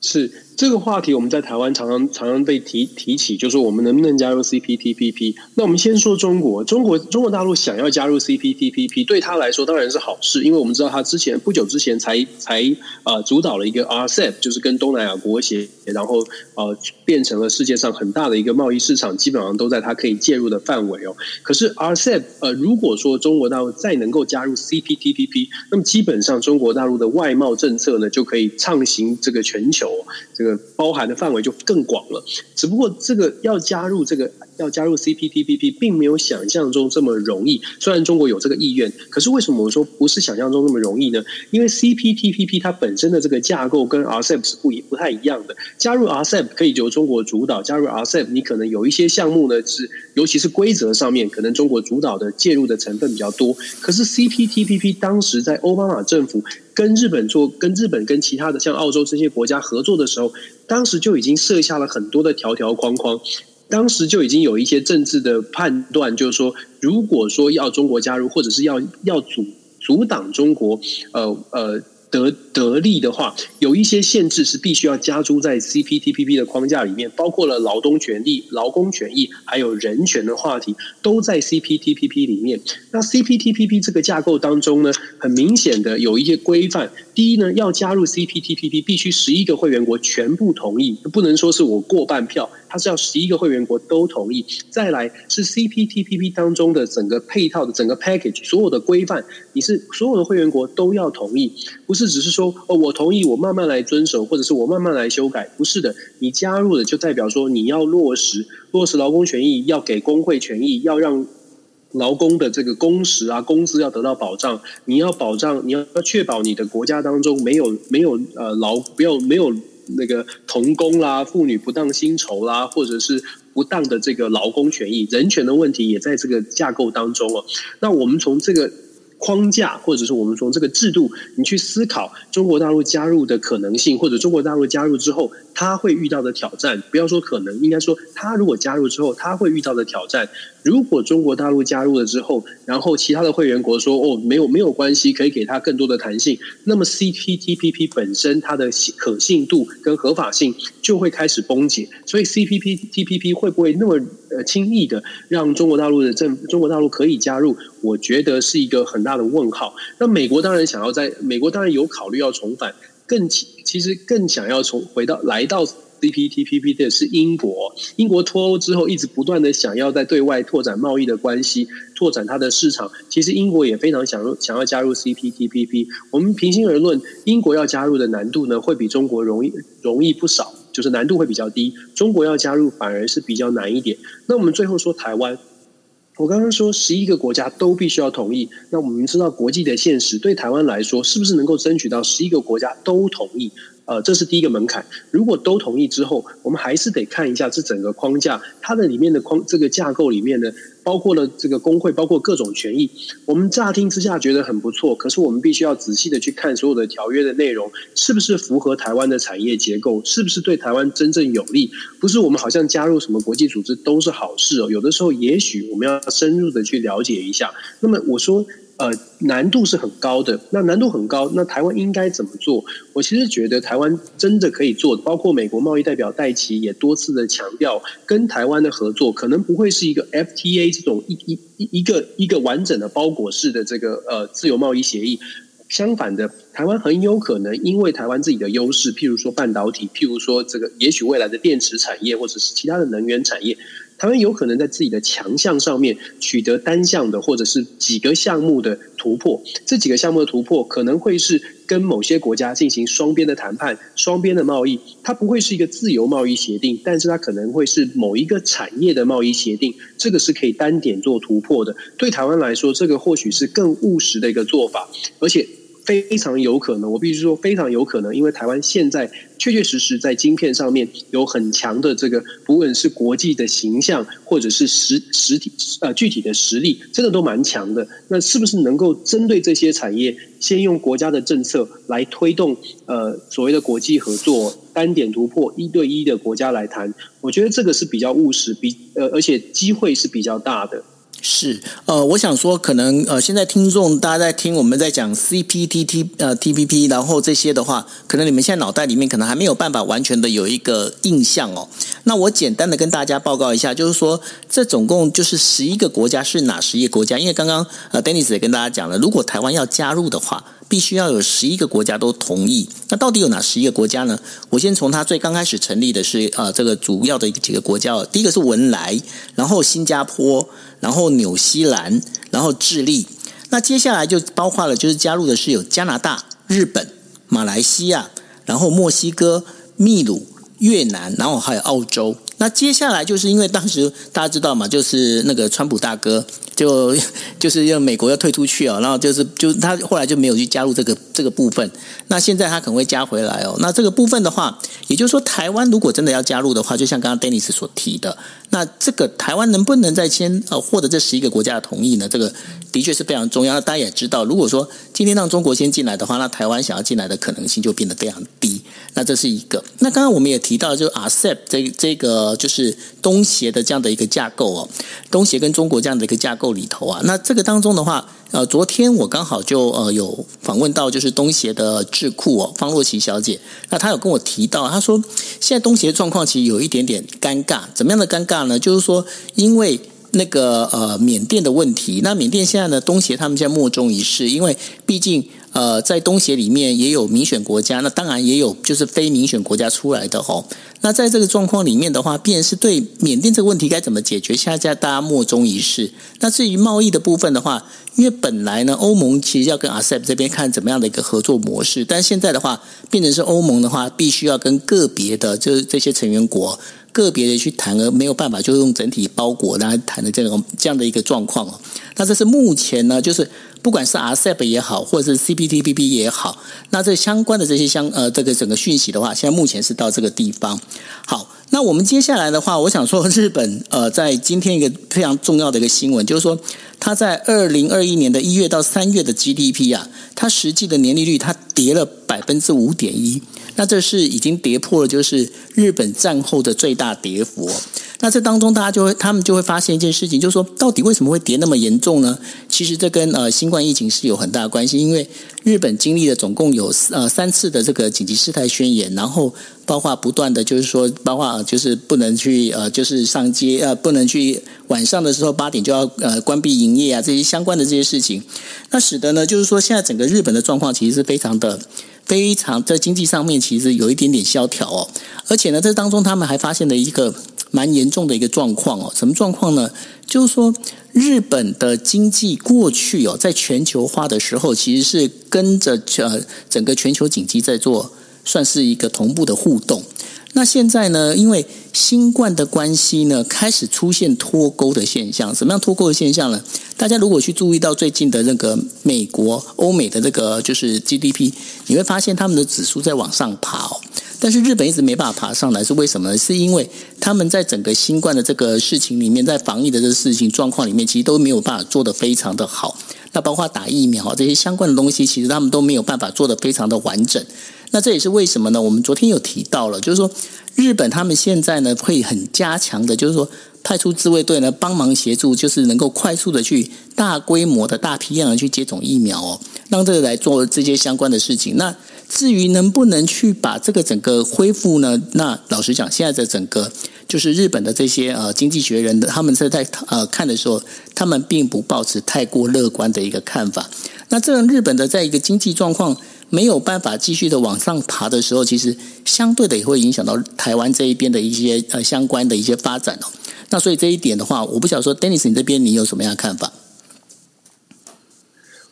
是。这个话题我们在台湾常常常常被提提起，就是我们能不能加入 CPTPP？那我们先说中国，中国中国大陆想要加入 CPTPP，对他来说当然是好事，因为我们知道他之前不久之前才才呃主导了一个 RCEP，就是跟东南亚国协，然后呃变成了世界上很大的一个贸易市场，基本上都在他可以介入的范围哦。可是 RCEP 呃如果说中国大陆再能够加入 CPTPP，那么基本上中国大陆的外贸政策呢就可以畅行这个全球。这这个包含的范围就更广了，只不过这个要加入这个要加入 CPTPP，并没有想象中这么容易。虽然中国有这个意愿，可是为什么我说不是想象中那么容易呢？因为 CPTPP 它本身的这个架构跟 RCEP 是不一不太一样的。加入 RCEP 可以由中国主导，加入 RCEP 你可能有一些项目呢是，尤其是规则上面，可能中国主导的介入的成分比较多。可是 CPTPP 当时在奥巴马政府。跟日本做，跟日本跟其他的像澳洲这些国家合作的时候，当时就已经设下了很多的条条框框，当时就已经有一些政治的判断，就是说，如果说要中国加入，或者是要要阻阻挡中国，呃呃。得得利的话，有一些限制是必须要加诸在 CPTPP 的框架里面，包括了劳动权利、劳工权益，还有人权的话题，都在 CPTPP 里面。那 CPTPP 这个架构当中呢，很明显的有一些规范。第一呢，要加入 CPTPP，必须十一个会员国全部同意，不能说是我过半票，它是要十一个会员国都同意。再来是 CPTPP 当中的整个配套的整个 package，所有的规范，你是所有的会员国都要同意，不是。只是说哦，我同意，我慢慢来遵守，或者是我慢慢来修改，不是的。你加入了，就代表说你要落实落实劳工权益，要给工会权益，要让劳工的这个工时啊、工资要得到保障。你要保障，你要要确保你的国家当中没有没有呃劳不要没有那个童工啦、妇女不当薪酬啦，或者是不当的这个劳工权益、人权的问题，也在这个架构当中哦。那我们从这个。框架，或者是我们从这个制度，你去思考中国大陆加入的可能性，或者中国大陆加入之后，他会遇到的挑战。不要说可能，应该说他如果加入之后，他会遇到的挑战。如果中国大陆加入了之后，然后其他的会员国说哦，没有没有关系，可以给他更多的弹性，那么 CPTPP 本身它的可信度跟合法性就会开始崩解。所以 CPTPP 会不会那么呃轻易的让中国大陆的政中国大陆可以加入？我觉得是一个很大的问号。那美国当然想要在美国当然有考虑要重返，更其其实更想要重回到来到。CPTPP 的是英国，英国脱欧之后一直不断的想要在对外拓展贸易的关系，拓展它的市场。其实英国也非常想想要加入 CPTPP。我们平心而论，英国要加入的难度呢，会比中国容易容易不少，就是难度会比较低。中国要加入反而是比较难一点。那我们最后说台湾，我刚刚说十一个国家都必须要同意。那我们知道国际的现实，对台湾来说，是不是能够争取到十一个国家都同意？呃，这是第一个门槛。如果都同意之后，我们还是得看一下这整个框架，它的里面的框这个架构里面呢，包括了这个工会，包括各种权益。我们乍听之下觉得很不错，可是我们必须要仔细的去看所有的条约的内容，是不是符合台湾的产业结构，是不是对台湾真正有利？不是我们好像加入什么国际组织都是好事哦。有的时候，也许我们要深入的去了解一下。那么我说。呃，难度是很高的。那难度很高，那台湾应该怎么做？我其实觉得台湾真的可以做，包括美国贸易代表戴琪也多次的强调，跟台湾的合作可能不会是一个 FTA 这种一一一一个一个完整的包裹式的这个呃自由贸易协议。相反的，台湾很有可能因为台湾自己的优势，譬如说半导体，譬如说这个也许未来的电池产业，或者是其他的能源产业。台湾有可能在自己的强项上面取得单项的或者是几个项目的突破，这几个项目的突破可能会是跟某些国家进行双边的谈判、双边的贸易，它不会是一个自由贸易协定，但是它可能会是某一个产业的贸易协定，这个是可以单点做突破的。对台湾来说，这个或许是更务实的一个做法，而且。非常有可能，我必须说非常有可能，因为台湾现在确确实实在晶片上面有很强的这个，不论是国际的形象，或者是实实体呃具体的实力，真的都蛮强的。那是不是能够针对这些产业，先用国家的政策来推动呃所谓的国际合作，单点突破一对一的国家来谈？我觉得这个是比较务实，比呃而且机会是比较大的。是，呃，我想说，可能呃，现在听众大家在听我们在讲 CPTT 呃 TPP，然后这些的话，可能你们现在脑袋里面可能还没有办法完全的有一个印象哦。那我简单的跟大家报告一下，就是说，这总共就是十一个国家是哪十一个国家？因为刚刚呃，Dennis 也跟大家讲了，如果台湾要加入的话，必须要有十一个国家都同意。那到底有哪十一个国家呢？我先从它最刚开始成立的是呃，这个主要的几个国家，第一个是文莱，然后新加坡。然后纽西兰，然后智利，那接下来就包括了，就是加入的是有加拿大、日本、马来西亚，然后墨西哥、秘鲁、越南，然后还有澳洲。那接下来就是因为当时大家知道嘛，就是那个川普大哥。就 [LAUGHS] 就是要美国要退出去哦，然后就是就他后来就没有去加入这个这个部分。那现在他可能会加回来哦。那这个部分的话，也就是说，台湾如果真的要加入的话，就像刚刚 Dennis 所提的，那这个台湾能不能再先呃获得这十一个国家的同意呢？这个的确是非常重要。那大家也知道，如果说今天让中国先进来的话，那台湾想要进来的可能性就变得非常低。那这是一个。那刚刚我们也提到，就 RCEP 这这个就是东协的这样的一个架构哦，东协跟中国这样的一个架构里头啊，那这个当中的话，呃，昨天我刚好就呃有访问到就是东协的智库哦，方若琪小姐，那她有跟我提到，她说现在东协状况其实有一点点尴尬，怎么样的尴尬呢？就是说因为。那个呃，缅甸的问题，那缅甸现在呢，东协他们现在莫衷一是，因为毕竟呃，在东协里面也有民选国家，那当然也有就是非民选国家出来的哦。那在这个状况里面的话，便是对缅甸这个问题该怎么解决，现在大家莫衷一是。那至于贸易的部分的话，因为本来呢，欧盟其实要跟 RCEP 这边看怎么样的一个合作模式，但现在的话，变成是欧盟的话，必须要跟个别的，就是这些成员国。个别的去谈，而没有办法就用整体包裹来谈的这种这样的一个状况。那这是目前呢，就是不管是 RCEP 也好，或者是 CPTPP 也好，那这相关的这些相呃这个整个讯息的话，现在目前是到这个地方。好，那我们接下来的话，我想说日本呃，在今天一个非常重要的一个新闻，就是说它在二零二一年的一月到三月的 GDP 啊，它实际的年利率它跌了百分之五点一。那这是已经跌破了，就是日本战后的最大跌幅。那这当中，大家就会他们就会发现一件事情，就是说，到底为什么会跌那么严重呢？其实这跟呃新冠疫情是有很大的关系，因为日本经历了总共有呃三次的这个紧急事态宣言，然后包括不断的就是说，包括就是不能去呃就是上街呃不能去晚上的时候八点就要呃关闭营业啊这些相关的这些事情，那使得呢就是说现在整个日本的状况其实是非常的。非常在经济上面其实有一点点萧条哦，而且呢，这当中他们还发现了一个蛮严重的一个状况哦，什么状况呢？就是说日本的经济过去哦，在全球化的时候，其实是跟着呃整个全球经济在做，算是一个同步的互动。那现在呢，因为新冠的关系呢，开始出现脱钩的现象。什么样脱钩的现象呢？大家如果去注意到最近的那个美国、欧美的那个就是 GDP，你会发现他们的指数在往上跑。但是日本一直没办法爬上来，是为什么呢？是因为他们在整个新冠的这个事情里面，在防疫的这个事情状况里面，其实都没有办法做得非常的好。那包括打疫苗这些相关的东西，其实他们都没有办法做得非常的完整。那这也是为什么呢？我们昨天有提到了，就是说日本他们现在呢会很加强的，就是说派出自卫队呢帮忙协助，就是能够快速的去大规模的大批量的去接种疫苗哦，让这个来做这些相关的事情。那至于能不能去把这个整个恢复呢？那老实讲，现在的整个就是日本的这些呃经济学人的他们是在呃看的时候，他们并不抱持太过乐观的一个看法。那这样日本的在一个经济状况。没有办法继续的往上爬的时候，其实相对的也会影响到台湾这一边的一些呃相关的一些发展哦。那所以这一点的话，我不晓得说，Dennis 你这边你有什么样的看法？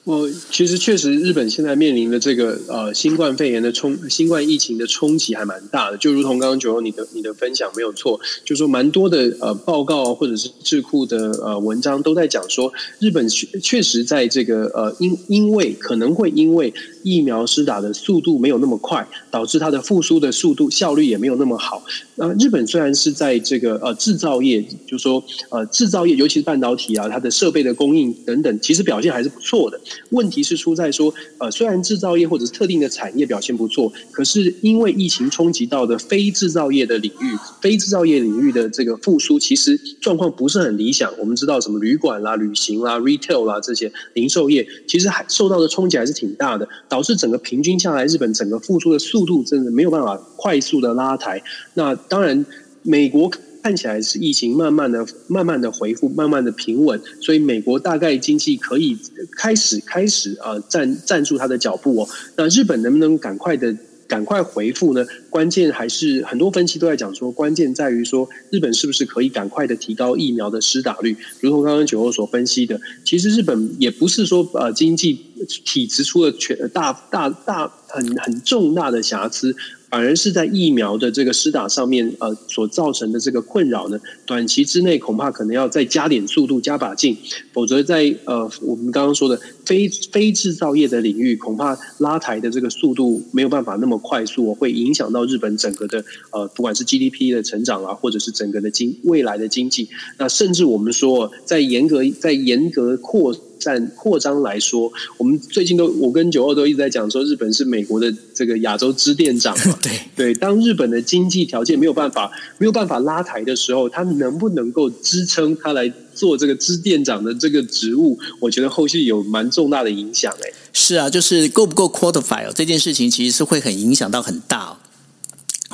我其实确实，日本现在面临的这个呃新冠肺炎的冲，新冠疫情的冲击还蛮大的。就如同刚刚九欧你的你的分享没有错，就说蛮多的呃报告或者是智库的呃文章都在讲说，日本确确实在这个呃因因为可能会因为疫苗施打的速度没有那么快，导致它的复苏的速度效率也没有那么好。那日本虽然是在这个呃制造业，就说呃制造业，尤其是半导体啊，它的设备的供应等等，其实表现还是不错的。问题是出在说，呃，虽然制造业或者是特定的产业表现不错，可是因为疫情冲击到的非制造业的领域，非制造业领域的这个复苏，其实状况不是很理想。我们知道什么旅馆啦、旅行啦、retail 啦这些零售业，其实还受到的冲击还是挺大的，导致整个平均下来，日本整个复苏的速度真的没有办法快速的拉抬。那当然，美国。看起来是疫情慢慢的、慢慢的恢复，慢慢的平稳，所以美国大概经济可以开始开始啊站站住它的脚步哦。那日本能不能赶快的赶快恢复呢？关键还是很多分析都在讲说，关键在于说日本是不是可以赶快的提高疫苗的施打率？如同刚刚九欧所分析的，其实日本也不是说呃经济体质出了全大大大很很重大的瑕疵。反而是在疫苗的这个施打上面，呃，所造成的这个困扰呢，短期之内恐怕可能要再加点速度，加把劲，否则在呃我们刚刚说的非非制造业的领域，恐怕拉抬的这个速度没有办法那么快速，会影响到日本整个的呃，不管是 GDP 的成长啊，或者是整个的经未来的经济，那甚至我们说在严格在严格扩。展扩张来说，我们最近都我跟九二都一直在讲说，日本是美国的这个亚洲支店长嘛。[LAUGHS] 对对，当日本的经济条件没有办法没有办法拉抬的时候，它能不能够支撑它来做这个支店长的这个职务？我觉得后续有蛮重大的影响。诶，是啊，就是够不够 qualify 哦，这件事情其实是会很影响到很大哦。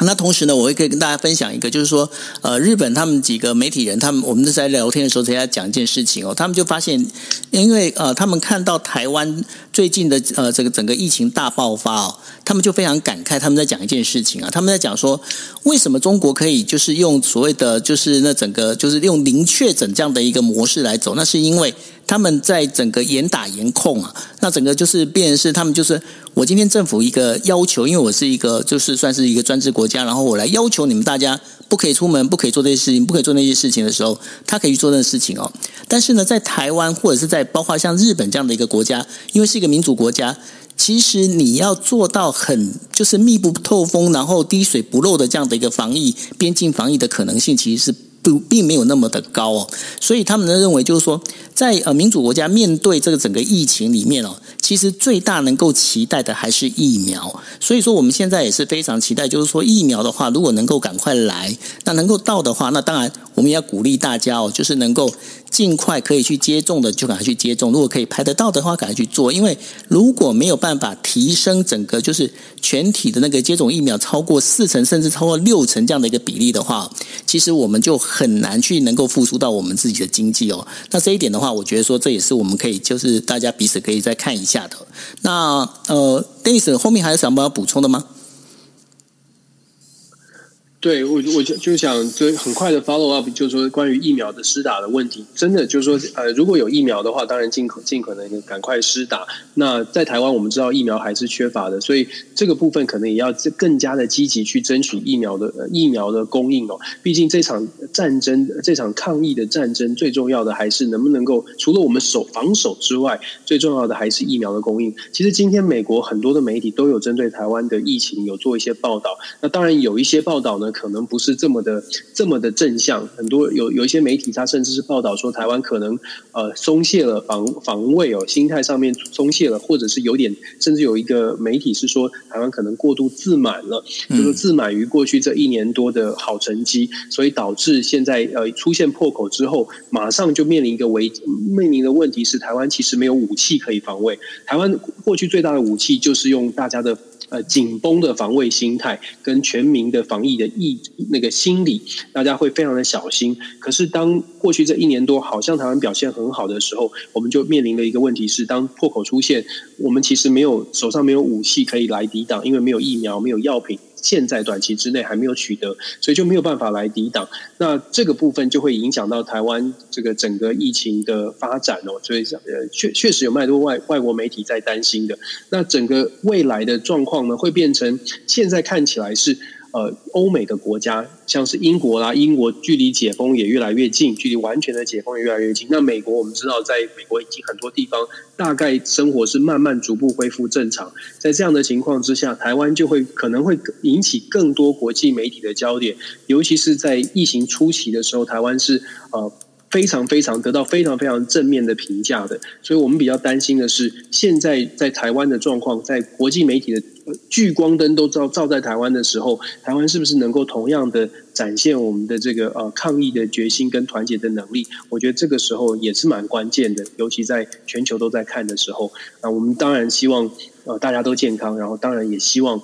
那同时呢，我会可以跟大家分享一个，就是说，呃，日本他们几个媒体人，他们我们在聊天的时候，在讲一件事情哦，他们就发现，因为呃，他们看到台湾最近的呃这个整个疫情大爆发哦，他们就非常感慨，他们在讲一件事情啊，他们在讲说，为什么中国可以就是用所谓的就是那整个就是用零确诊这样的一个模式来走，那是因为。他们在整个严打严控啊，那整个就是变成是他们就是我今天政府一个要求，因为我是一个就是算是一个专制国家，然后我来要求你们大家不可以出门，不可以做这些事情，不可以做那些事情的时候，他可以去做那个事情哦。但是呢，在台湾或者是在包括像日本这样的一个国家，因为是一个民主国家，其实你要做到很就是密不透风，然后滴水不漏的这样的一个防疫边境防疫的可能性，其实是。并没有那么的高哦，所以他们呢认为就是说，在呃民主国家面对这个整个疫情里面哦，其实最大能够期待的还是疫苗。所以说我们现在也是非常期待，就是说疫苗的话，如果能够赶快来，那能够到的话，那当然我们也要鼓励大家哦，就是能够。尽快可以去接种的，就赶快去接种。如果可以排得到的话，赶快去做。因为如果没有办法提升整个就是全体的那个接种疫苗超过四成，甚至超过六成这样的一个比例的话，其实我们就很难去能够复苏到我们自己的经济哦。那这一点的话，我觉得说这也是我们可以就是大家彼此可以再看一下的。那呃，Dennis 后面还有什么要补充的吗？对，我我就就想就很快的 follow up，就是说关于疫苗的施打的问题，真的就是说，呃，如果有疫苗的话，当然尽可尽可能赶快施打。那在台湾，我们知道疫苗还是缺乏的，所以这个部分可能也要更加的积极去争取疫苗的疫苗的供应哦。毕竟这场战争，这场抗疫的战争，最重要的还是能不能够除了我们守防守之外，最重要的还是疫苗的供应。其实今天美国很多的媒体都有针对台湾的疫情有做一些报道，那当然有一些报道呢。可能不是这么的这么的正向，很多有有一些媒体，他甚至是报道说台湾可能呃松懈了防防卫哦，心态上面松懈了，或者是有点，甚至有一个媒体是说台湾可能过度自满了，就是自满于过去这一年多的好成绩，所以导致现在呃出现破口之后，马上就面临一个危面临的问题是台湾其实没有武器可以防卫，台湾过去最大的武器就是用大家的。呃，紧绷的防卫心态跟全民的防疫的意那个心理，大家会非常的小心。可是，当过去这一年多，好像台湾表现很好的时候，我们就面临了一个问题是：当破口出现，我们其实没有手上没有武器可以来抵挡，因为没有疫苗，没有药品。现在短期之内还没有取得，所以就没有办法来抵挡。那这个部分就会影响到台湾这个整个疫情的发展哦。所以呃，确确实有蛮多外外国媒体在担心的。那整个未来的状况呢，会变成现在看起来是。呃，欧美的国家像是英国啦，英国距离解封也越来越近，距离完全的解封也越来越近。那美国我们知道，在美国已经很多地方大概生活是慢慢逐步恢复正常。在这样的情况之下，台湾就会可能会引起更多国际媒体的焦点，尤其是在疫情初期的时候，台湾是呃非常非常得到非常非常正面的评价的。所以我们比较担心的是，现在在台湾的状况，在国际媒体的。聚光灯都照照在台湾的时候，台湾是不是能够同样的展现我们的这个呃抗疫的决心跟团结的能力？我觉得这个时候也是蛮关键的，尤其在全球都在看的时候。那我们当然希望呃大家都健康，然后当然也希望。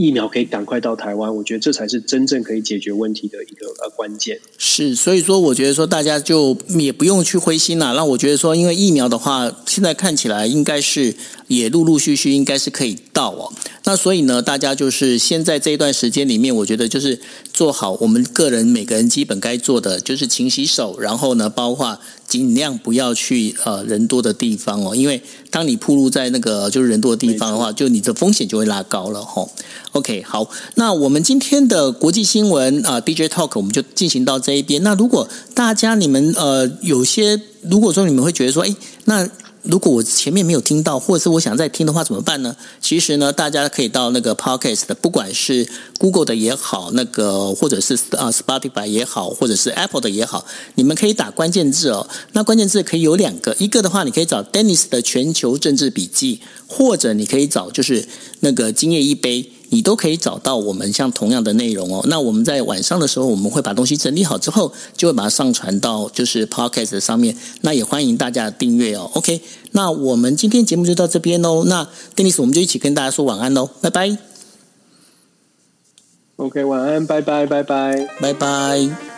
疫苗可以赶快到台湾，我觉得这才是真正可以解决问题的一个呃关键。是，所以说我觉得说大家就也不用去灰心了。那我觉得说，因为疫苗的话，现在看起来应该是也陆陆续续应该是可以到哦。那所以呢，大家就是现在这一段时间里面，我觉得就是做好我们个人每个人基本该做的，就是勤洗手，然后呢，包括。尽量不要去呃人多的地方哦，因为当你暴露在那个就是人多的地方的话，就你的风险就会拉高了吼。OK，好，那我们今天的国际新闻啊、呃、DJ Talk 我们就进行到这一边。那如果大家你们呃有些如果说你们会觉得说，哎，那如果我前面没有听到，或者是我想再听的话，怎么办呢？其实呢，大家可以到那个 Podcast 的，不管是 Google 的也好，那个或者是啊 Spotify 也好，或者是 Apple 的也好，你们可以打关键字哦。那关键字可以有两个，一个的话，你可以找 Dennis 的全球政治笔记，或者你可以找就是那个今夜一杯。你都可以找到我们像同样的内容哦。那我们在晚上的时候，我们会把东西整理好之后，就会把它上传到就是 Podcast 上面。那也欢迎大家订阅哦。OK，那我们今天节目就到这边喽。那 Dennis，我们就一起跟大家说晚安喽，拜拜。OK，晚安，拜拜，拜拜，拜拜。